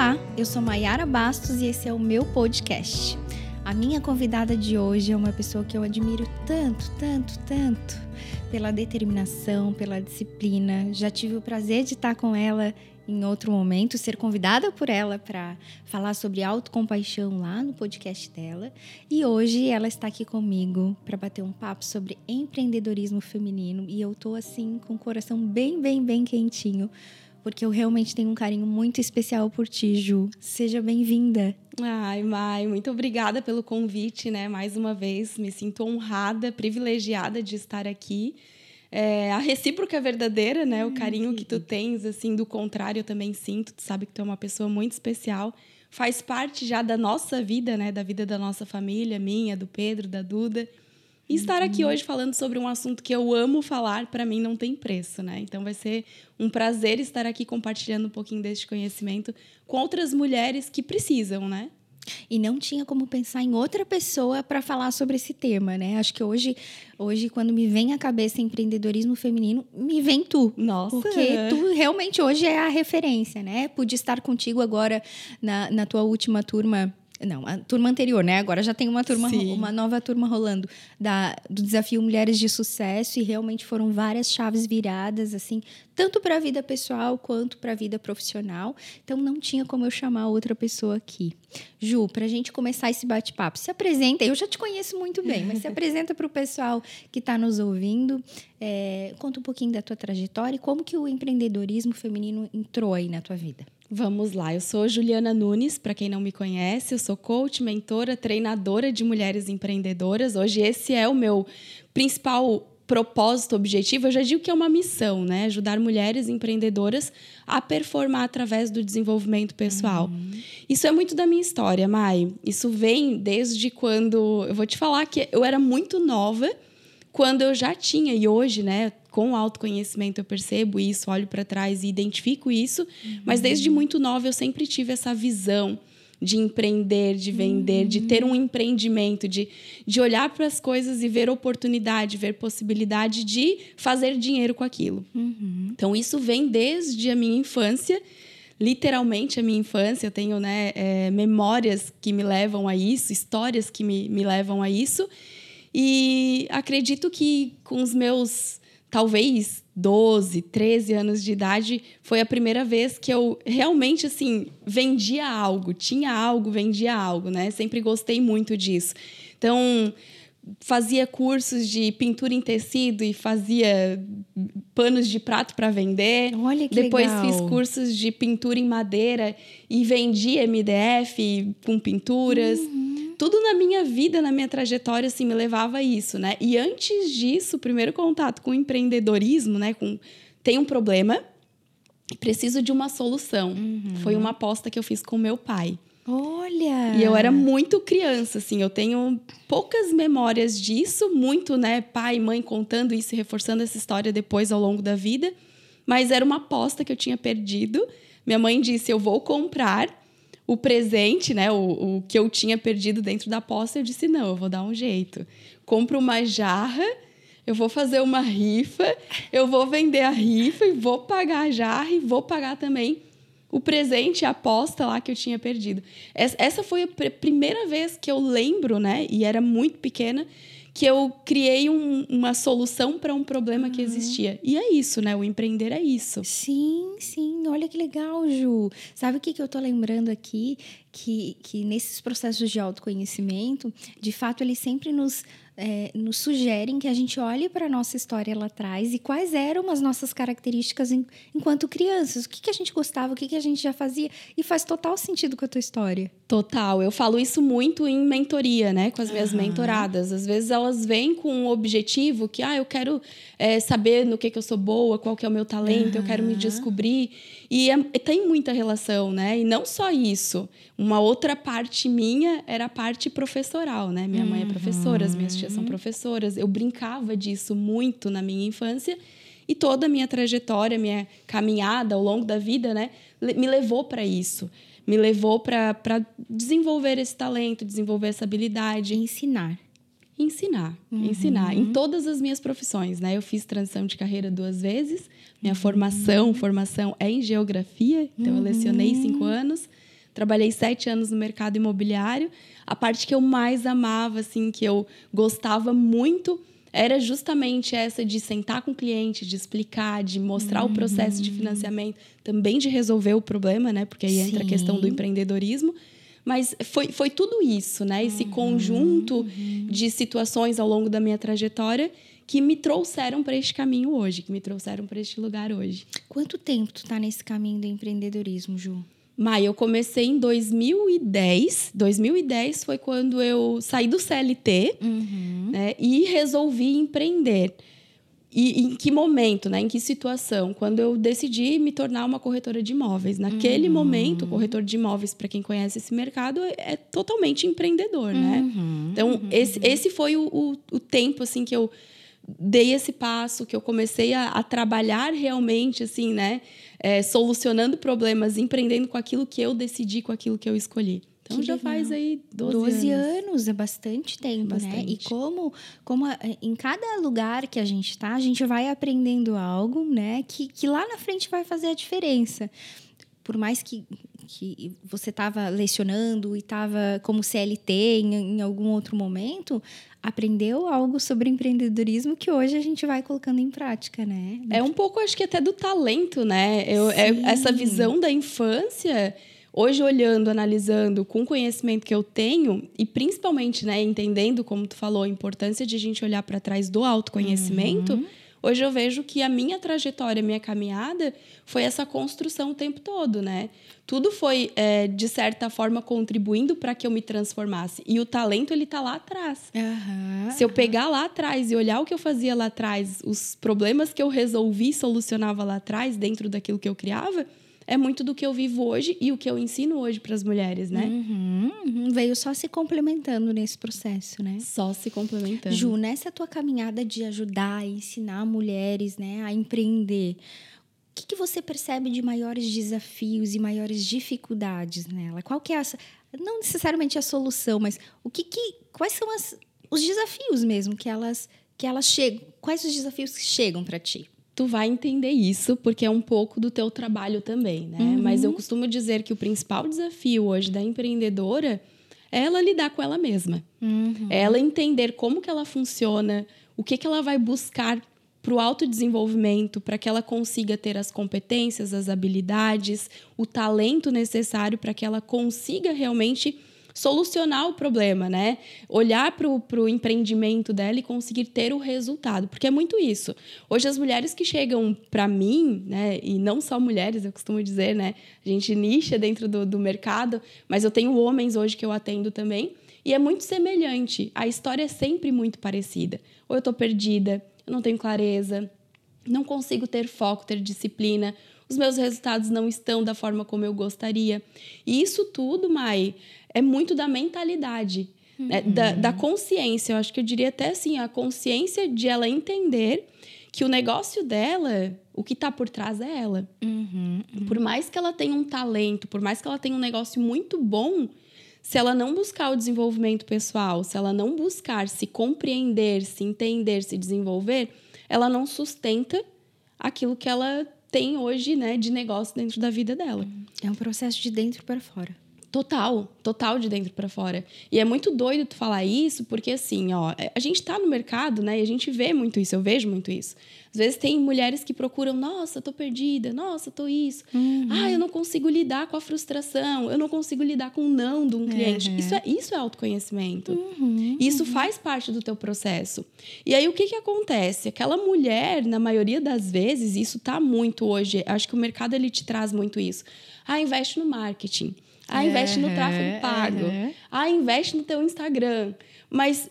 Olá, eu sou Maiara Bastos e esse é o meu podcast. A minha convidada de hoje é uma pessoa que eu admiro tanto, tanto, tanto pela determinação, pela disciplina. Já tive o prazer de estar com ela em outro momento, ser convidada por ela para falar sobre autocompaixão lá no podcast dela. E hoje ela está aqui comigo para bater um papo sobre empreendedorismo feminino. E eu tô assim com o coração bem, bem, bem quentinho porque eu realmente tenho um carinho muito especial por ti, Ju. Seja bem-vinda. Ai, Mai, muito obrigada pelo convite, né? Mais uma vez, me sinto honrada, privilegiada de estar aqui. É, a recíproca é verdadeira, né? O carinho que tu tens, assim, do contrário, eu também sinto. Tu sabe que tu é uma pessoa muito especial. Faz parte já da nossa vida, né? Da vida da nossa família, minha, do Pedro, da Duda. E estar aqui hoje falando sobre um assunto que eu amo falar, para mim não tem preço, né? Então vai ser um prazer estar aqui compartilhando um pouquinho deste conhecimento com outras mulheres que precisam, né? E não tinha como pensar em outra pessoa para falar sobre esse tema, né? Acho que hoje, hoje quando me vem à cabeça empreendedorismo feminino, me vem tu. Nossa. Porque tu realmente hoje é a referência, né? Pude estar contigo agora na, na tua última turma não, a turma anterior, né? Agora já tem uma turma, Sim. uma nova turma rolando da, do desafio Mulheres de Sucesso e realmente foram várias chaves viradas, assim, tanto para a vida pessoal quanto para a vida profissional. Então não tinha como eu chamar outra pessoa aqui. Ju, para a gente começar esse bate-papo, se apresenta. Eu já te conheço muito bem, mas se apresenta para o pessoal que está nos ouvindo. É, conta um pouquinho da tua trajetória e como que o empreendedorismo feminino entrou aí na tua vida. Vamos lá, eu sou Juliana Nunes, para quem não me conhece, eu sou coach, mentora, treinadora de mulheres empreendedoras. Hoje esse é o meu principal propósito, objetivo, eu já digo que é uma missão, né? Ajudar mulheres empreendedoras a performar através do desenvolvimento pessoal. Uhum. Isso é muito da minha história, Mai. Isso vem desde quando. Eu vou te falar que eu era muito nova quando eu já tinha, e hoje, né, com o autoconhecimento eu percebo isso, olho para trás e identifico isso, uhum. mas desde muito nova eu sempre tive essa visão de empreender, de vender, uhum. de ter um empreendimento, de, de olhar para as coisas e ver oportunidade, ver possibilidade de fazer dinheiro com aquilo. Uhum. Então, isso vem desde a minha infância, literalmente a minha infância. Eu tenho né, é, memórias que me levam a isso, histórias que me, me levam a isso. E acredito que com os meus talvez 12, 13 anos de idade, foi a primeira vez que eu realmente assim vendia algo, tinha algo, vendia algo, né? Sempre gostei muito disso. Então, fazia cursos de pintura em tecido e fazia panos de prato para vender. Olha que Depois legal. fiz cursos de pintura em madeira e vendia MDF com pinturas. Uhum tudo na minha vida, na minha trajetória, assim, me levava a isso, né? E antes disso, o primeiro contato com o empreendedorismo, né? Com tem um problema preciso de uma solução. Uhum. Foi uma aposta que eu fiz com meu pai. Olha! E eu era muito criança, assim, eu tenho poucas memórias disso, muito, né, pai e mãe contando isso e reforçando essa história depois ao longo da vida, mas era uma aposta que eu tinha perdido. Minha mãe disse: "Eu vou comprar o presente, né, o, o que eu tinha perdido dentro da aposta, eu disse: não, eu vou dar um jeito. Compro uma jarra, eu vou fazer uma rifa, eu vou vender a rifa e vou pagar a jarra e vou pagar também o presente, a aposta lá que eu tinha perdido. Essa foi a primeira vez que eu lembro, né, e era muito pequena, que eu criei um, uma solução para um problema uhum. que existia. E é isso, né? O empreender é isso. Sim, sim. Olha que legal, Ju. Sabe o que, que eu tô lembrando aqui? Que, que nesses processos de autoconhecimento, de fato, eles sempre nos é, nos sugerem que a gente olhe para a nossa história lá atrás e quais eram as nossas características em, enquanto crianças. O que, que a gente gostava, o que, que a gente já fazia. E faz total sentido com a tua história. Total. Eu falo isso muito em mentoria, né? Com as minhas uhum. mentoradas. Às vezes elas vêm com um objetivo que, ah, eu quero é, saber no que, que eu sou boa, qual que é o meu talento, uhum. eu quero me descobrir. E é, tem muita relação, né? E não só isso. Uma outra parte minha era a parte professoral, né? Minha mãe é professora, as minhas tias são professoras. Eu brincava disso muito na minha infância. E toda a minha trajetória, minha caminhada ao longo da vida, né? Me levou para isso me levou para desenvolver esse talento, desenvolver essa habilidade. Ensinar. Ensinar, uhum. ensinar em todas as minhas profissões, né? Eu fiz transição de carreira duas vezes. Minha uhum. formação, formação é em geografia, então uhum. eu lecionei cinco anos. Trabalhei sete anos no mercado imobiliário. A parte que eu mais amava, assim, que eu gostava muito, era justamente essa de sentar com o cliente, de explicar, de mostrar uhum. o processo de financiamento, também de resolver o problema, né? Porque aí Sim. entra a questão do empreendedorismo. Mas foi, foi tudo isso, né? Esse uhum. conjunto uhum. de situações ao longo da minha trajetória que me trouxeram para este caminho hoje, que me trouxeram para este lugar hoje. Quanto tempo tu tá nesse caminho do empreendedorismo, Ju? Mai, eu comecei em 2010. 2010 foi quando eu saí do CLT uhum. né, e resolvi empreender. E em que momento, né? Em que situação? Quando eu decidi me tornar uma corretora de imóveis. Naquele uhum. momento, corretor de imóveis, para quem conhece esse mercado, é totalmente empreendedor, né? uhum. né? Então, uhum. esse, esse foi o, o, o tempo, assim, que eu dei esse passo, que eu comecei a, a trabalhar realmente, assim, né? É, solucionando problemas, empreendendo com aquilo que eu decidi, com aquilo que eu escolhi. Então que já legal. faz aí 12, 12 anos. anos. é bastante tempo, bastante. né? E como, como em cada lugar que a gente está, a gente vai aprendendo algo, né? Que, que lá na frente vai fazer a diferença. Por mais que, que você estava lecionando e estava como CLT em, em algum outro momento, aprendeu algo sobre empreendedorismo que hoje a gente vai colocando em prática, né? É um pouco, acho que até do talento, né? Eu, é, essa visão da infância, hoje olhando, analisando, com o conhecimento que eu tenho, e principalmente, né, entendendo, como tu falou, a importância de a gente olhar para trás do autoconhecimento. Uhum Hoje eu vejo que a minha trajetória, a minha caminhada foi essa construção o tempo todo, né? Tudo foi, é, de certa forma, contribuindo para que eu me transformasse. E o talento, ele tá lá atrás. Uhum, Se eu pegar lá atrás e olhar o que eu fazia lá atrás, os problemas que eu resolvi, solucionava lá atrás, dentro daquilo que eu criava, é muito do que eu vivo hoje e o que eu ensino hoje para as mulheres, né? Uhum, uhum. Veio só se complementando nesse processo, né? Só se complementando. Ju, nessa tua caminhada de ajudar e ensinar mulheres né, a empreender, o que, que você percebe de maiores desafios e maiores dificuldades nela? Qual que é a, não necessariamente a solução, mas o que, que quais são as, os desafios mesmo que elas que elas chegam? Quais os desafios que chegam para ti? Tu vai entender isso porque é um pouco do teu trabalho também, né? Uhum. Mas eu costumo dizer que o principal desafio hoje da empreendedora é ela lidar com ela mesma. Uhum. É ela entender como que ela funciona, o que que ela vai buscar para o autodesenvolvimento, para que ela consiga ter as competências, as habilidades, o talento necessário para que ela consiga realmente solucionar o problema, né? Olhar para o empreendimento dela e conseguir ter o resultado. Porque é muito isso. Hoje, as mulheres que chegam para mim, né? E não só mulheres, eu costumo dizer, né? A gente nicha dentro do, do mercado, mas eu tenho homens hoje que eu atendo também. E é muito semelhante. A história é sempre muito parecida. Ou eu estou perdida, eu não tenho clareza, não consigo ter foco, ter disciplina, os meus resultados não estão da forma como eu gostaria. E isso tudo, Mai, é muito da mentalidade, uhum. né? da, da consciência. Eu acho que eu diria até assim, a consciência de ela entender que o negócio dela, o que está por trás é ela. Uhum, uhum. Por mais que ela tenha um talento, por mais que ela tenha um negócio muito bom, se ela não buscar o desenvolvimento pessoal, se ela não buscar se compreender, se entender, se desenvolver, ela não sustenta aquilo que ela tem hoje, né, de negócio dentro da vida dela. É um processo de dentro para fora. Total, total de dentro para fora. E é muito doido tu falar isso, porque assim, ó, é, a gente tá no mercado, né? E a gente vê muito isso, eu vejo muito isso. Às vezes tem mulheres que procuram, nossa, tô perdida, nossa, tô isso. Uhum. Ah, eu não consigo lidar com a frustração, eu não consigo lidar com o não de um cliente. Uhum. Isso, é, isso é autoconhecimento. Uhum. Isso faz parte do teu processo. E aí o que que acontece? Aquela mulher, na maioria das vezes, isso tá muito hoje, acho que o mercado ele te traz muito isso. Ah, investe no marketing. Ah, investe no tráfego pago. Ah, investe no teu Instagram. Mas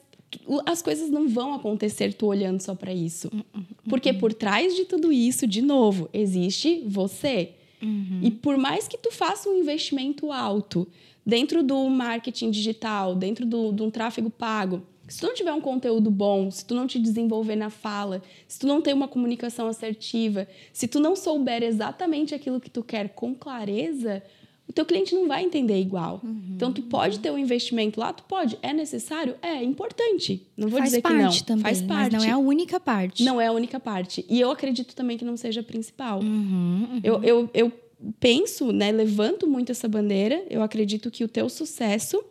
as coisas não vão acontecer tu olhando só para isso. Hum, hum, hum, Porque por trás de tudo isso, de novo, existe você. Uhum. E por mais que tu faça um investimento alto dentro do marketing digital, dentro do, de um tráfego pago, se tu não tiver um conteúdo bom, se tu não te desenvolver na fala, se tu não ter uma comunicação assertiva, se tu não souber exatamente aquilo que tu quer com clareza, o teu cliente não vai entender igual. Uhum, então, tu pode ter um investimento lá, tu pode. É necessário? É, é importante. Não vou Faz dizer que não. Também, Faz parte. Mas não é a única parte. Não é a única parte. E eu acredito também que não seja a principal. Uhum, uhum. Eu, eu, eu penso, né, levanto muito essa bandeira, eu acredito que o teu sucesso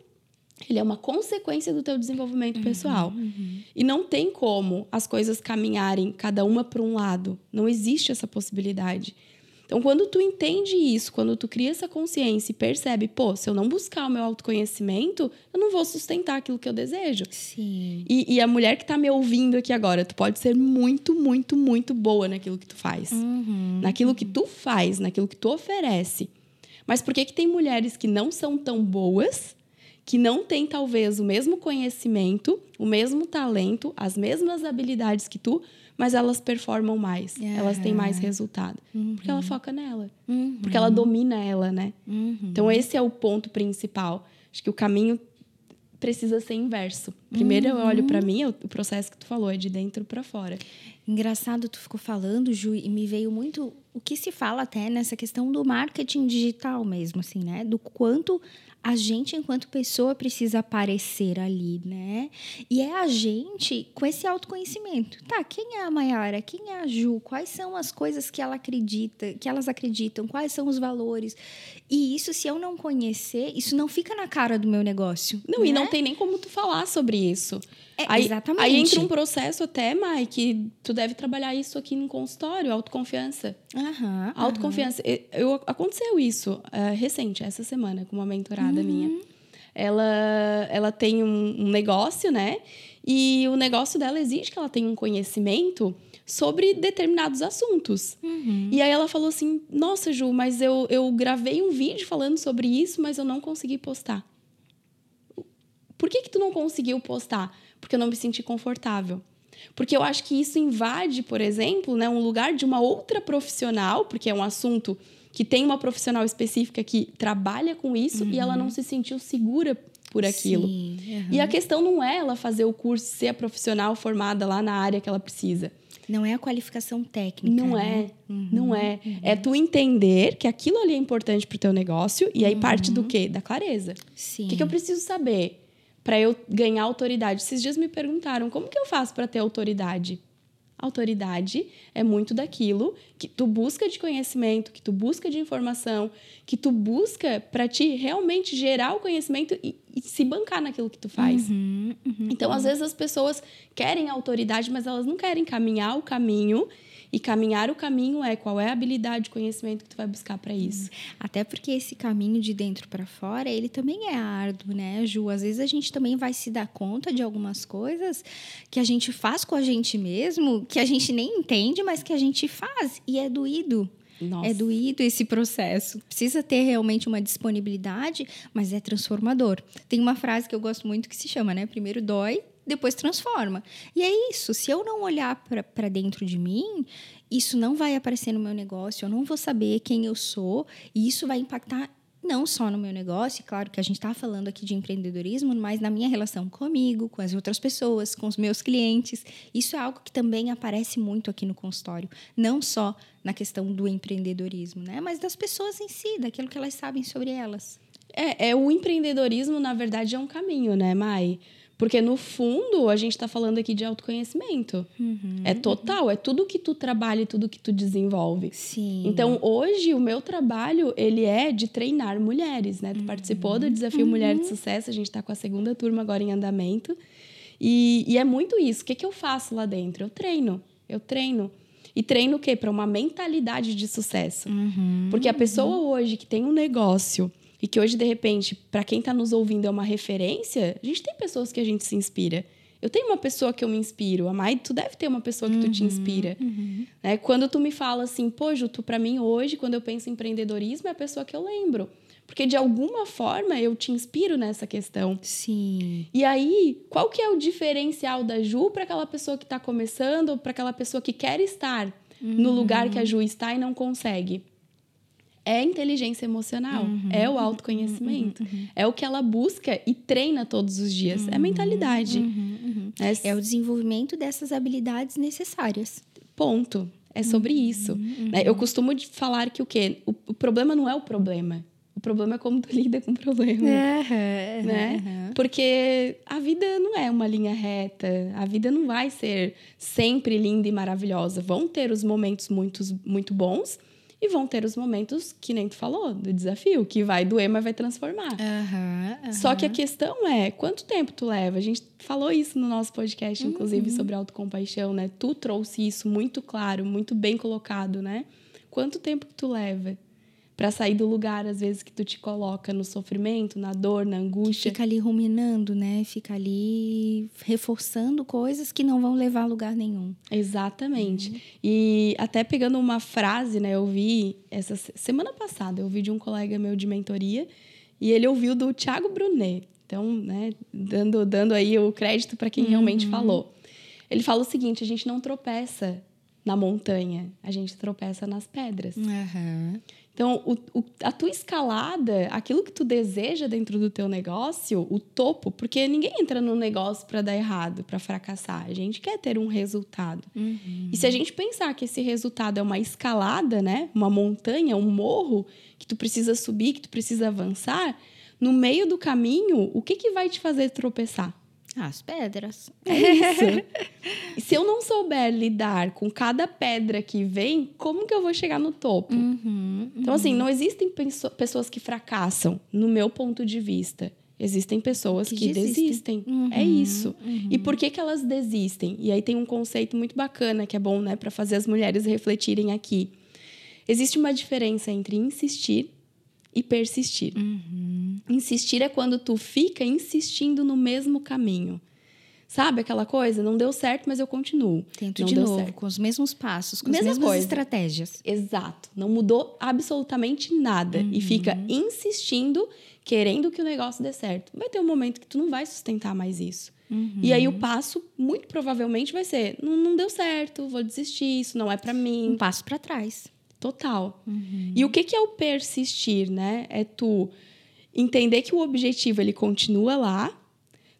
ele é uma consequência do teu desenvolvimento uhum, pessoal. Uhum. E não tem como as coisas caminharem cada uma para um lado. Não existe essa possibilidade. Então, quando tu entende isso, quando tu cria essa consciência e percebe, pô, se eu não buscar o meu autoconhecimento, eu não vou sustentar aquilo que eu desejo. Sim. E, e a mulher que está me ouvindo aqui agora, tu pode ser muito, muito, muito boa naquilo que tu faz. Uhum. Naquilo que tu faz, naquilo que tu oferece. Mas por que, que tem mulheres que não são tão boas, que não têm talvez o mesmo conhecimento, o mesmo talento, as mesmas habilidades que tu, mas elas performam mais, uhum. elas têm mais resultado. Uhum. Porque ela foca nela. Uhum. Porque ela domina ela, né? Uhum. Então, esse é o ponto principal. Acho que o caminho precisa ser inverso. Primeiro eu olho para uhum. mim, o processo que tu falou é de dentro para fora. Engraçado, tu ficou falando, Ju, e me veio muito o que se fala até nessa questão do marketing digital mesmo, assim, né? Do quanto a gente, enquanto pessoa, precisa aparecer ali, né? E é a gente com esse autoconhecimento. Tá, quem é a Mayara? Quem é a Ju? Quais são as coisas que ela acredita, que elas acreditam? Quais são os valores? E isso, se eu não conhecer, isso não fica na cara do meu negócio. Não, né? e não tem nem como tu falar sobre isso. É, aí, exatamente. Aí entra um processo até, Mai, que tu deve trabalhar isso aqui no consultório, autoconfiança. Aham. Autoconfiança. Aham. Eu, aconteceu isso uh, recente, essa semana, com uma mentorada uhum. minha. Ela, ela tem um, um negócio, né? E o negócio dela exige que ela tenha um conhecimento sobre determinados assuntos. Uhum. E aí ela falou assim: Nossa, Ju, mas eu, eu gravei um vídeo falando sobre isso, mas eu não consegui postar. Por que, que tu não conseguiu postar? Porque eu não me senti confortável. Porque eu acho que isso invade, por exemplo, né, um lugar de uma outra profissional, porque é um assunto que tem uma profissional específica que trabalha com isso uhum. e ela não uhum. se sentiu segura por aquilo. Sim, uhum. E a questão não é ela fazer o curso, ser a profissional formada lá na área que ela precisa. Não é a qualificação técnica. Não né? é. Uhum, não é. Uhum. É tu entender que aquilo ali é importante pro teu negócio e aí parte do uhum. quê? Da clareza. Sim. O que, que eu preciso saber? Para eu ganhar autoridade. Esses dias me perguntaram como que eu faço para ter autoridade. Autoridade é muito daquilo que tu busca de conhecimento, que tu busca de informação, que tu busca para ti realmente gerar o conhecimento e, e, se bancar naquilo que tu faz. Uhum, uhum, então, uhum. às vezes as pessoas querem autoridade, mas elas não querem caminhar o caminho e caminhar o caminho é qual é a habilidade, conhecimento que tu vai buscar para isso. Até porque esse caminho de dentro para fora, ele também é árduo, né, Ju? Às vezes a gente também vai se dar conta de algumas coisas que a gente faz com a gente mesmo, que a gente nem entende, mas que a gente faz e é doído. Nossa. É doído esse processo. Precisa ter realmente uma disponibilidade, mas é transformador. Tem uma frase que eu gosto muito que se chama, né? Primeiro dói, depois transforma. E é isso. Se eu não olhar para dentro de mim, isso não vai aparecer no meu negócio, eu não vou saber quem eu sou, e isso vai impactar não só no meu negócio, claro que a gente está falando aqui de empreendedorismo, mas na minha relação comigo, com as outras pessoas, com os meus clientes. Isso é algo que também aparece muito aqui no consultório, não só na questão do empreendedorismo, né? mas das pessoas em si, daquilo que elas sabem sobre elas. É, é o empreendedorismo, na verdade, é um caminho, né, Mai? Porque, no fundo, a gente está falando aqui de autoconhecimento. Uhum, é total, uhum. é tudo que tu trabalha e tudo que tu desenvolve. Sim. Então, hoje, o meu trabalho, ele é de treinar mulheres, né? Tu uhum. participou do Desafio uhum. Mulher de Sucesso, a gente está com a segunda turma agora em andamento. E, e é muito isso. O que, que eu faço lá dentro? Eu treino. Eu treino. E treino o quê? Para uma mentalidade de sucesso. Uhum, Porque a pessoa uhum. hoje que tem um negócio e que hoje, de repente, para quem está nos ouvindo é uma referência, a gente tem pessoas que a gente se inspira. Eu tenho uma pessoa que eu me inspiro. A Mai, tu deve ter uma pessoa que uhum, tu te uhum, inspira. Uhum. Né? Quando tu me fala assim, pô, Ju, tu, para mim hoje, quando eu penso em empreendedorismo, é a pessoa que eu lembro. Porque de alguma forma eu te inspiro nessa questão. Sim. E aí, qual que é o diferencial da Ju para aquela pessoa que está começando, para aquela pessoa que quer estar uhum. no lugar que a Ju está e não consegue? É inteligência emocional, uhum, é o autoconhecimento, uhum, uhum, é o que ela busca e treina todos os dias, é mentalidade. É, é, o desenvolvimento dessas habilidades necessárias. Ponto. É sobre isso. Né? Eu costumo falar que o quê? O, o, problema não é o problema. O problema é como tu lida com o problema. né? Porque a vida não é uma linha reta. A vida não vai ser sempre linda e maravilhosa. Vão ter os momentos muito, muito bons E vão ter os momentos que nem tu falou, do desafio, que vai doer, mas vai transformar. Uhum, uhum. Só que a questão é, quanto tempo tu leva? A gente falou isso no nosso podcast, inclusive, uhum. sobre autocompaixão, né? Tu trouxe isso muito claro, muito bem colocado, né? Quanto tempo que tu leva? Para sair do lugar, às vezes, que tu te coloca no sofrimento, na dor, na angústia. Fica ali ruminando, né? Fica ali reforçando coisas que não vão levar a lugar nenhum. Exatamente. Uhum. E até pegando uma frase, né? Eu vi essa semana passada, eu vi de um colega meu de mentoria e ele ouviu do Thiago Brunet. Então, né, dando, dando aí o crédito para quem uhum. realmente falou. Ele fala o seguinte: a gente não tropeça na montanha, a gente tropeça nas pedras. Uhum. Então, o, o, a tua escalada, aquilo que tu deseja dentro do teu negócio, o topo, porque ninguém entra no negócio para dar errado, para fracassar. A gente quer ter um resultado. Uhum. E se a gente pensar que esse resultado é uma escalada, né? Uma montanha, um morro que tu precisa subir, que tu precisa avançar, no meio do caminho, o que, que vai te fazer tropeçar? As pedras. É isso. se eu não souber lidar com cada pedra que vem, como que eu vou chegar no topo? Uhum, uhum. Então, assim, não existem pessoas que fracassam, no meu ponto de vista. Existem pessoas que, que desistem. desistem. Uhum, é isso. Uhum. E por que, que elas desistem? E aí tem um conceito muito bacana que é bom, né, para fazer as mulheres refletirem aqui. Existe uma diferença entre insistir e persistir. Uhum. Insistir é quando tu fica insistindo no mesmo caminho. Sabe aquela coisa? Não deu certo, mas eu continuo. Tento não de novo, certo. com os mesmos passos, com Mesma as mesmas coisa. estratégias. Exato. Não mudou absolutamente nada. Uhum. E fica insistindo, querendo que o negócio dê certo. Vai ter um momento que tu não vai sustentar mais isso. Uhum. E aí o passo, muito provavelmente, vai ser: não, não deu certo, vou desistir, isso não é para mim. Um passo para trás. Total. Uhum. E o que, que é o persistir, né? É tu entender que o objetivo ele continua lá,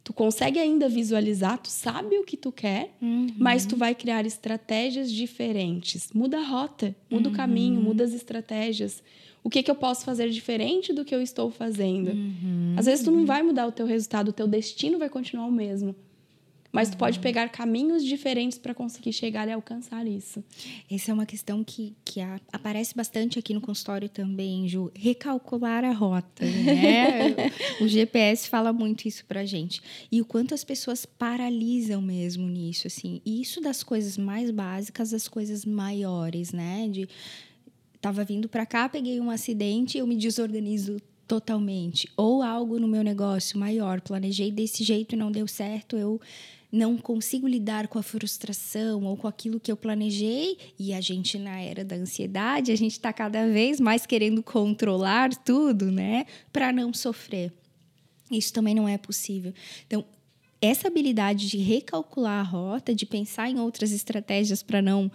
tu consegue ainda visualizar, tu sabe o que tu quer, uhum. mas tu vai criar estratégias diferentes. Muda a rota, muda uhum. o caminho, muda as estratégias. O que, que eu posso fazer diferente do que eu estou fazendo? Uhum. Às vezes tu não vai mudar o teu resultado, o teu destino vai continuar o mesmo. Mas tu pode uhum. pegar caminhos diferentes para conseguir chegar e alcançar isso. Essa é uma questão que, que a, aparece bastante aqui no consultório também, Ju. Recalcular a rota, né? o GPS fala muito isso pra gente. E o quanto as pessoas paralisam mesmo nisso, assim. E isso das coisas mais básicas às coisas maiores, né? De tava vindo para cá, peguei um acidente, eu me desorganizo totalmente. Ou algo no meu negócio maior, planejei desse jeito e não deu certo, eu não consigo lidar com a frustração ou com aquilo que eu planejei, e a gente, na era da ansiedade, a gente está cada vez mais querendo controlar tudo, né? Para não sofrer. Isso também não é possível. Então, essa habilidade de recalcular a rota, de pensar em outras estratégias para não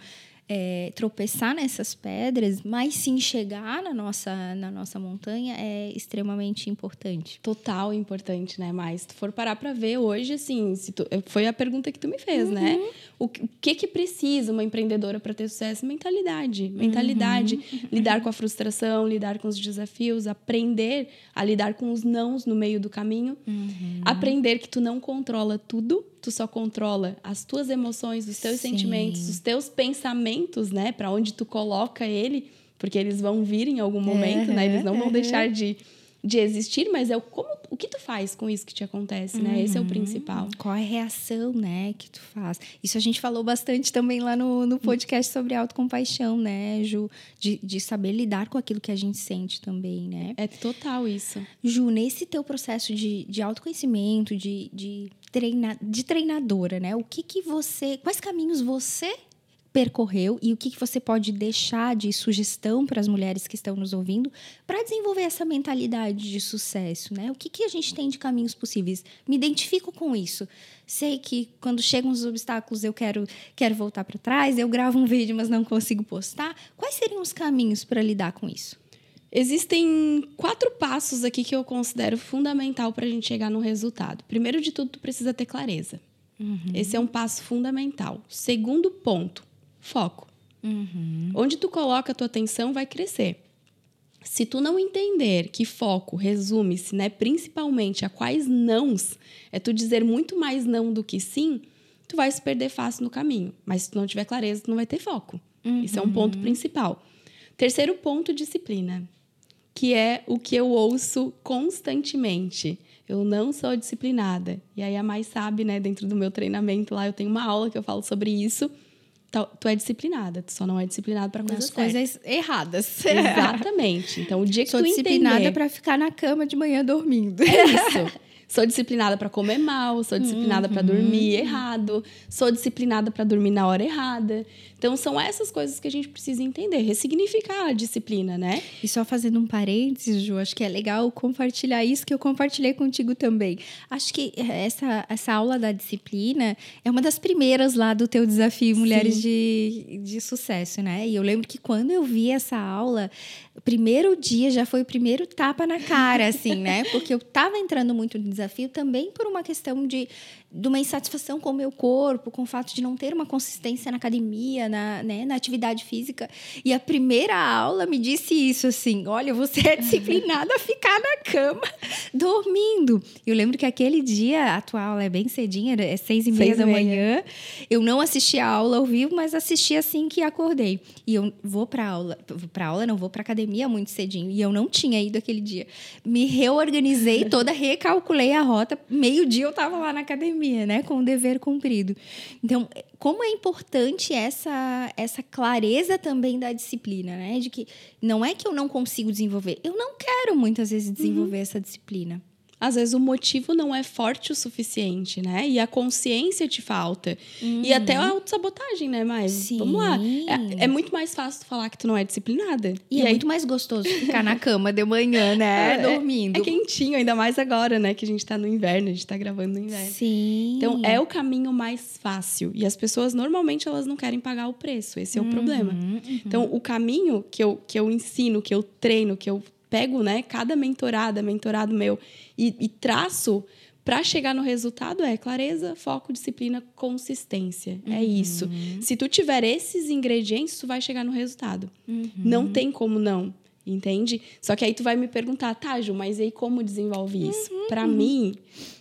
é, tropeçar nessas pedras, mas sim chegar na nossa, na nossa montanha é extremamente importante. Total importante, né? Mas se tu for parar para ver hoje, assim, se tu, foi a pergunta que tu me fez, né? uhum. né? O que que precisa uma empreendedora para ter sucesso? Mentalidade. Mentalidade. Uhum. Lidar com a frustração, lidar com os desafios, aprender a lidar com os nãos no meio do caminho. Uhum. Aprender que tu não controla tudo, tu só controla as tuas emoções, os teus Sim. sentimentos, os teus pensamentos, né? Para onde tu coloca ele, porque eles vão vir em algum momento, né? Eles não vão deixar de de existir, mas é o, como, o que tu faz com isso que te acontece, né? Uhum. Esse é o uhum. principal. Qual é a reação, né, que tu faz? Isso a gente falou bastante também lá no, no podcast sobre autocompaixão, né, Ju? De, de saber lidar com aquilo que a gente sente também, né? É total isso. Ju, nesse teu processo de, de autoconhecimento, de, de, treina, de treinadora, né? O que que você... Quais caminhos você percorreu e o que, que você pode deixar de sugestão para as mulheres que estão nos ouvindo para desenvolver essa mentalidade de sucesso, né? O que, que a gente tem de caminhos possíveis? Me identifico com isso. Sei que quando chegam os obstáculos eu quero, quero voltar para trás, eu gravo um vídeo, mas não consigo postar. Quais seriam os caminhos para lidar com isso? Existem quatro passos aqui que eu considero fundamental para a gente chegar no resultado. Primeiro de tudo, tu precisa ter clareza. Uhum. Esse é um passo fundamental. Segundo ponto, foco. Uhum. Onde tu coloca a tua atenção vai crescer. Se tu não entender que foco resume-se, né, principalmente a quais nãos, é tu dizer muito mais não do que sim, tu vai se perder fácil no caminho. Mas se tu não tiver clareza, tu não vai ter foco. Uhum. Isso é um ponto principal. Terceiro ponto, disciplina, que é o que eu ouço constantemente. Eu não sou disciplinada. E aí a mais sabe, né, dentro do meu treinamento lá, eu tenho uma aula que eu falo sobre isso. Tu é disciplinada, tu só não é disciplinada para coisas, coisas erradas. Exatamente. Então, o dia que sou tu disciplinada entender... para ficar na cama de manhã dormindo. É isso. Sou disciplinada para comer mal, sou disciplinada uhum. para dormir errado, sou disciplinada para dormir na hora errada. Então são essas coisas que a gente precisa entender, ressignificar a disciplina, né? E só fazendo um parênteses, Ju, acho que é legal compartilhar isso que eu compartilhei contigo também. Acho que essa, essa aula da disciplina é uma das primeiras lá do teu desafio Mulheres de, de Sucesso, né? E eu lembro que quando eu vi essa aula, o primeiro dia já foi o primeiro tapa na cara, assim, né? Porque eu tava entrando muito no desafio também por uma questão de, de uma insatisfação com o meu corpo, com o fato de não ter uma consistência na academia, na, né, na atividade física. E a primeira aula me disse isso, assim, olha, você é disciplinada a ficar na cama dormindo. Eu lembro que aquele dia, a tua aula é bem cedinha, é seis e meia seis da manhã. Eu não assisti a aula ao vivo, mas assisti assim que acordei. E eu vou para aula, para aula não, vou para academia muito cedinho. E eu não tinha ido aquele dia. Me reorganizei toda, recalculei a rota. Meio-dia eu estava lá na academia pandemia, né, com o dever cumprido. Então, como é importante essa essa clareza também da disciplina, né, de que não é que eu não consigo desenvolver, eu não quero muitas vezes desenvolver uhum. essa disciplina às vezes o motivo não é forte o suficiente, né? E a consciência te falta. Uhum. E até a autossabotagem, né? Mas Sim. vamos lá. É, é, muito mais fácil tu falar que tu não é disciplinada. E, e é aí... muito mais gostoso ficar na cama de manhã, né? É, Dormindo. É, é, quentinho, ainda mais agora, né? Que a gente tá no inverno, a gente tá gravando no inverno. Sim. Então é o caminho mais fácil. E as pessoas normalmente elas não querem pagar o preço. Esse é o uhum, problema. Uhum. Então o caminho que eu, que eu ensino, que eu treino, que eu pego, né, cada mentorada, mentorado meu e, e traço para chegar no resultado é clareza, foco, disciplina, consistência. É uhum. É isso. Se tu tiver esses ingredientes, tu vai chegar no resultado. Uhum. Não tem como não. Entende? Só que aí tu vai me perguntar, tá, Ju, mas aí como desenvolve isso? Uhum. Para mim,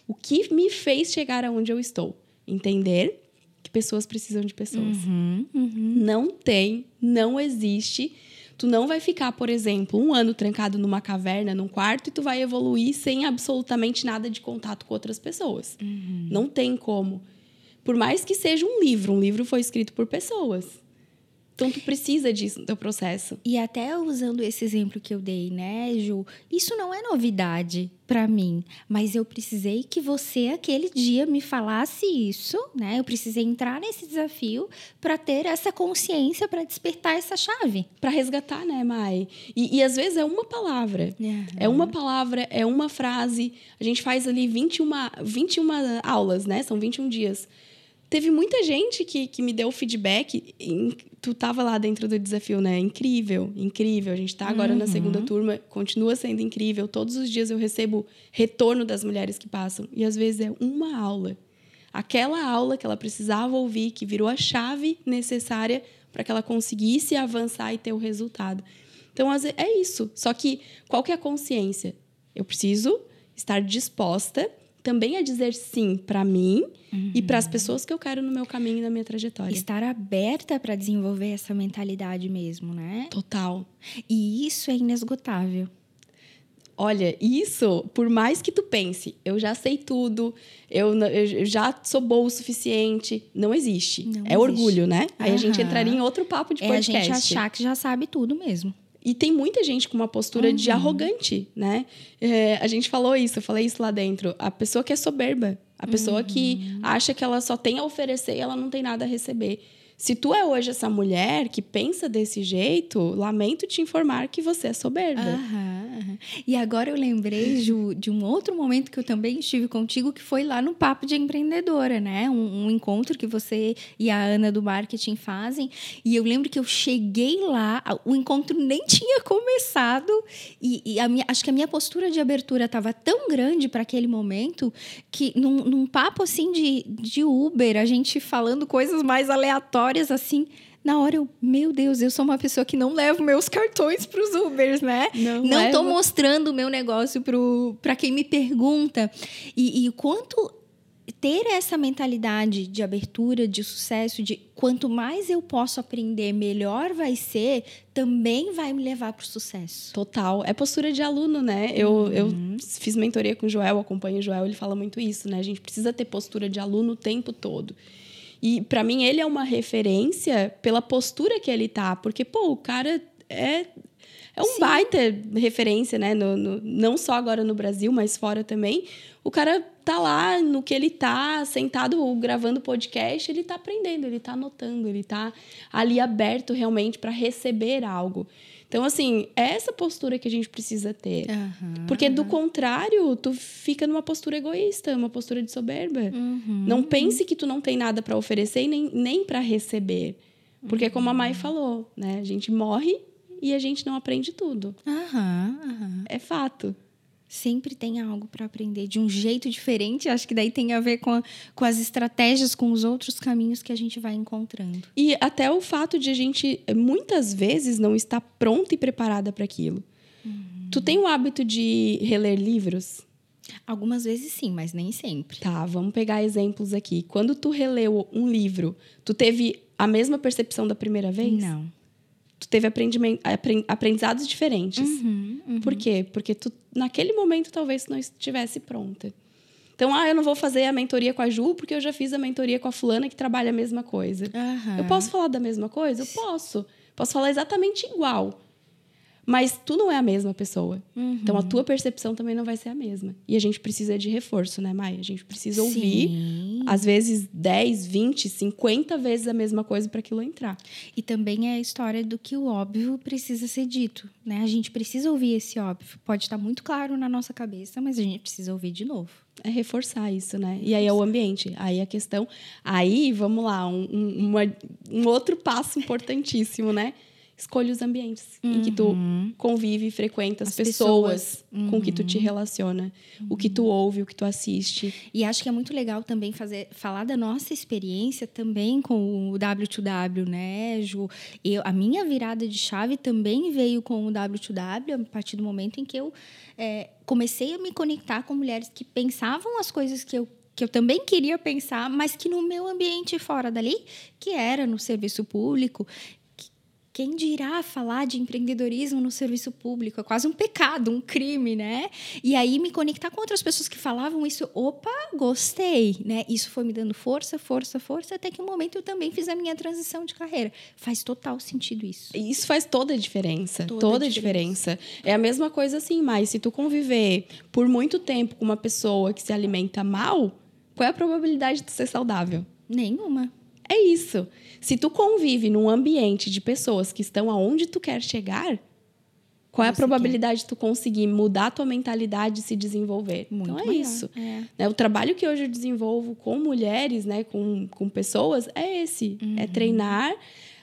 o que me fez chegar aonde eu estou? Entender que pessoas precisam de pessoas. Uhum. Uhum. Não tem, não existe Tu não vai ficar, por exemplo, um ano trancado numa caverna, num quarto, e tu vai evoluir sem absolutamente nada de contato com outras pessoas. Uhum. Não tem como. Por mais que seja um livro, um livro foi escrito por pessoas. Então, tu precisa disso no teu processo. E até usando esse exemplo que eu dei, né, Ju? Isso não é novidade para mim, mas eu precisei que você aquele dia me falasse isso, né? Eu precisei entrar nesse desafio para ter essa consciência, para despertar essa chave. Para resgatar, né, Mai? E, e, às vezes é uma palavra. Uhum. É uma palavra, é uma frase. A gente faz ali 21, 21 aulas, né? São 21 dias teve muita gente que, que me deu feedback. Em, tu estava lá dentro do desafio, né? Incrível, incrível. A gente está agora uhum. na segunda turma, continua sendo incrível. Todos os dias eu recebo retorno das mulheres que passam. E às vezes é uma aula. Aquela aula que ela precisava ouvir, que virou a chave necessária para que ela conseguisse avançar e ter o resultado. Então, é isso. Só que qual que é a consciência? Eu preciso estar disposta também a dizer sim para mim uhum. e para as pessoas que eu quero no meu caminho e na minha trajetória. Estar aberta para desenvolver essa mentalidade mesmo, né? Total. E isso é inesgotável. Olha, isso, por mais que tu pense, eu já sei tudo, eu, eu já sou boa o suficiente, não existe. Não é existe. orgulho, né? Aí uhum. a gente entraria em outro papo de podcast. É a gente achar que já sabe tudo mesmo. E tem muita gente com uma postura uhum. de arrogante, né? É, a gente falou isso, eu falei isso lá dentro. A pessoa que é soberba, a pessoa uhum. que acha que ela só tem a oferecer e ela não tem nada a receber. Se tu é hoje essa mulher que pensa desse jeito, lamento te informar que você é soberba. Uhum, E agora eu lembrei, Ju, de um outro momento que eu também estive contigo, que foi lá no Papo de Empreendedora, né? Um, um, encontro que você e a Ana do marketing fazem. E eu lembro que eu cheguei lá, o encontro nem tinha começado, e, e minha, acho que a minha postura de abertura estava tão grande para aquele momento que, num, num papo assim de, de Uber, a gente falando coisas mais aleatórias assim. Na hora eu, meu Deus, eu sou uma pessoa que não levo meus cartões para os Ubers, né? Não, não tô mostrando o meu negócio para quem me pergunta. E, e quanto ter essa mentalidade de abertura, de sucesso, de quanto mais eu posso aprender, melhor vai ser, também vai me levar para o sucesso. Total. É postura de aluno, né? Eu, uhum. eu fiz mentoria com o Joel, acompanho o Joel, ele fala muito isso, né? A gente precisa ter postura de aluno o tempo todo. E para mim ele é uma referência pela postura que ele tá, porque pô, o cara é é um Sim. baita referência, né? No, no, não só agora no Brasil, mas fora também. O cara tá lá no que ele tá, sentado gravando podcast, ele tá aprendendo, ele tá anotando, ele tá ali aberto realmente para receber algo. Então, assim, é essa postura que a gente precisa ter. Uhum, Porque, do contrário, tu fica numa postura egoísta, uma postura de soberba. Uhum, não pense que tu não tem nada para oferecer e nem, nem para receber. Porque, como a Mai uhum. falou, né? A gente morre e a gente não aprende tudo. Aham, aham. É fato. Sempre tem algo para aprender de um jeito diferente. Acho que daí tem a ver com, a, com as estratégias, com os outros caminhos que a gente vai encontrando. E até o fato de a gente, muitas vezes, não estar pronta e preparada para aquilo. Uhum. Tu tem o hábito de reler livros? Algumas vezes sim, mas nem sempre. Tá, vamos pegar exemplos aqui. Quando tu releu um livro, tu teve a mesma percepção da primeira vez? Não tu teve aprendizados diferentes. Uhum, uhum. Por quê? Porque tu, naquele momento, talvez não estivesse pronta. Então, ah, eu não vou fazer a mentoria com a Ju porque eu já fiz a mentoria com a fulana que trabalha a mesma coisa. Uhum. Eu posso falar da mesma coisa? Eu posso. Posso falar exatamente igual. Mas tu não é a mesma pessoa. Uhum. Então a tua percepção também não vai ser a mesma. E a gente precisa de reforço, né, Maia? A gente precisa Sim. ouvir, às vezes, 10, 20, 50 vezes a mesma coisa para aquilo entrar. E também é a história do que o óbvio precisa ser dito. Né? A gente precisa ouvir esse óbvio. Pode estar muito claro na nossa cabeça, mas a gente precisa ouvir de novo. É reforçar isso, né? E aí é o ambiente. Aí a questão. Aí, vamos lá, um, um, uma, um outro passo importantíssimo, né? Escolha os ambientes uhum. em que tu uhum. convive, frequenta as, as pessoas, pessoas. Uhum. com que tu te uhum. relaciona, uhum. o que tu ouve, o que tu assiste. E acho que é muito legal também fazer falar da nossa experiência também com o W2W, né, Ju? Eu, a minha virada de chave também veio com o W2W a partir do momento em que eu é, comecei a me conectar com mulheres que pensavam as coisas que eu que eu também queria pensar, mas que no meu ambiente fora dali, que era no serviço público, quem dirá falar de empreendedorismo no serviço público? É quase um pecado, um crime, né? E aí me conectar com outras pessoas que falavam isso, opa, gostei, né? Isso foi me dando força, força, força, até que um momento eu também fiz a minha transição de carreira. Faz total sentido isso. Isso faz toda a diferença, toda, toda a diferença. diferença. É a mesma coisa assim, mas se tu conviver por muito tempo com uma pessoa que se alimenta mal, qual é a probabilidade de tu ser saudável? Nenhuma. É isso. Se tu convive num ambiente de pessoas que estão aonde tu quer chegar, qual é a probabilidade quer. de tu conseguir mudar a tua mentalidade e se desenvolver? Muito então é maior. isso. É. Né? O trabalho que hoje eu desenvolvo com mulheres, né, com, com pessoas, é esse. É uhum. É treinar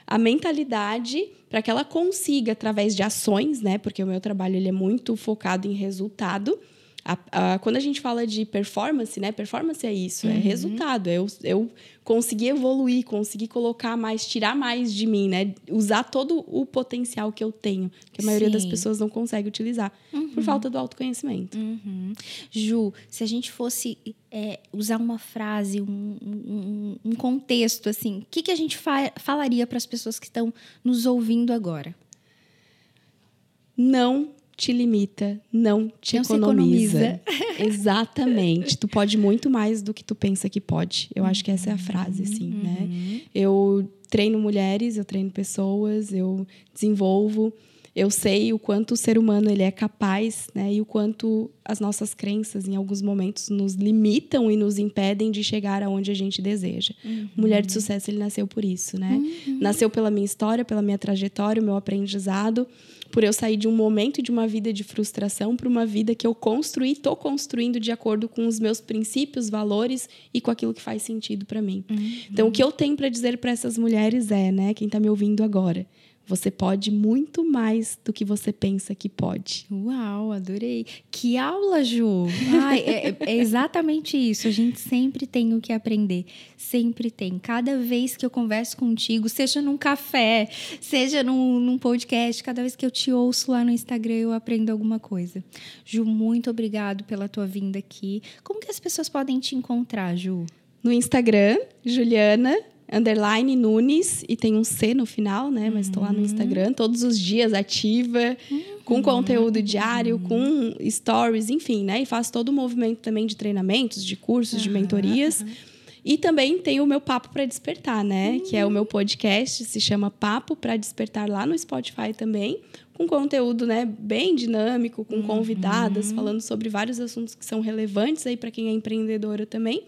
a mentalidade para que ela consiga, através de ações, né? Porque o meu trabalho ele é muito focado em resultado a, a, quando a gente fala de performance, né? Performance é isso, é uhum. é resultado. É eu, eu conseguir evoluir, conseguir colocar mais, tirar mais de mim, né? Usar todo o potencial que eu tenho, que a maioria Sim. das pessoas não consegue utilizar, uhum. por falta do autoconhecimento. Uhum. Ju, se a gente fosse é, usar uma frase, um, um, um, contexto, assim, o que, que a gente fa falaria para as pessoas que estão nos ouvindo agora? Não te limita, não te não economiza. economiza. Exatamente. tu pode muito mais do que tu pensa que pode. Eu acho que essa é a frase, assim, uhum. né? Eu treino mulheres, eu treino pessoas, eu desenvolvo. Eu sei o quanto o ser humano ele é capaz, né? E o quanto as nossas crenças, em alguns momentos, nos limitam e nos impedem de chegar aonde a gente deseja. Uhum. Mulher de sucesso, ele nasceu por isso, né? Uhum. Nasceu pela minha história, pela minha trajetória, o meu aprendizado por eu sair de um momento e de uma vida de frustração para uma vida que eu construí, estou construindo de acordo com os meus princípios, valores e com aquilo que faz sentido para mim. Uhum. Então, o que eu tenho para dizer para essas mulheres é, né, quem está me ouvindo agora, Você pode muito mais do que você pensa que pode. Uau, adorei. Que aula, Ju! Ai, é, é, exatamente isso. A gente sempre tem o que aprender. Sempre tem. Cada vez que eu converso contigo, seja num café, seja num, num podcast, cada vez que eu te ouço lá no Instagram, eu aprendo alguma coisa. Ju, muito obrigado pela tua vinda aqui. Como que as pessoas podem te encontrar, Ju? No Instagram, Juliana underline Nunes e tem um C no final, né? Mas estou lá no uhum. Instagram todos os dias ativa, uhum. com conteúdo diário, com stories, enfim, né? E faço todo o movimento também de treinamentos, de cursos, uhum. de mentorias. E também tem o meu Papo para Despertar, né? Que é o meu podcast, se chama Papo para Despertar lá no Spotify também, com conteúdo, né, bem dinâmico, com convidadas falando sobre vários assuntos que são relevantes aí para quem é empreendedora também.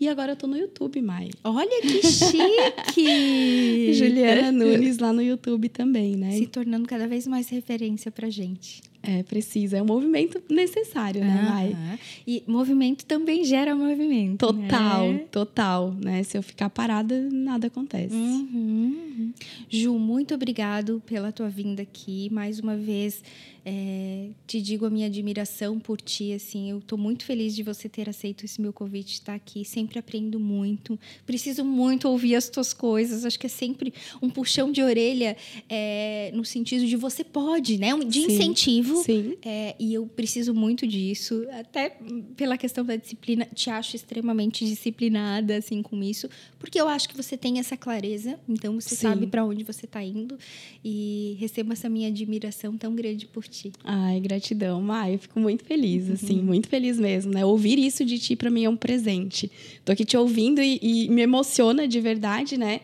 E agora eu tô no YouTube, Mai. Olha que chique! Juliana Nunes lá no YouTube também, né? Se tornando cada vez mais referência pra gente. É, precisa. É um movimento necessário, né, uhum. Mai? E movimento também gera movimento. Total, né? total. Né? Se eu ficar parada, nada acontece. Uhum. Ju, muito obrigado pela tua vinda aqui. Mais uma vez, é, te digo a minha admiração por ti, assim, eu estou muito feliz de você ter aceito esse meu convite, estar aqui, sempre aprendo muito, preciso muito ouvir as tuas coisas, acho que é sempre um puxão de orelha é, no sentido de você pode, né, de sim, incentivo, sim. É, e eu preciso muito disso, até pela questão da disciplina, te acho extremamente disciplinada, assim, com isso, porque eu acho que você tem essa clareza, então você sim. sabe para onde você está indo. E receba essa minha admiração tão grande por ti ti. Ai, gratidão, Mai. Eu fico muito feliz, uhum. assim, muito feliz mesmo, né? Ouvir isso de ti para mim é um presente. Tô aqui te ouvindo e, e me emociona de verdade, né?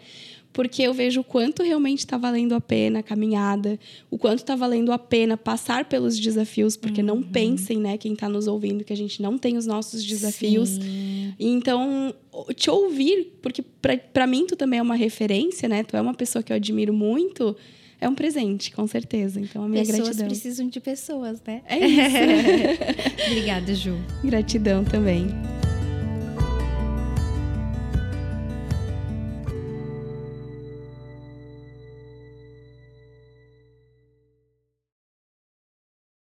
porque eu vejo o quanto realmente está valendo a pena a caminhada, o quanto está valendo a pena passar pelos desafios, porque uhum. não pensem, né, quem está nos ouvindo, que a gente não tem os nossos desafios. Sim. Então, te ouvir, porque para mim tu também é uma referência, né? Tu é uma pessoa que eu admiro muito é um presente, com certeza. Então, a minha pessoas gratidão. Pessoas precisam de pessoas, né? É isso. Obrigada, Ju. Gratidão também.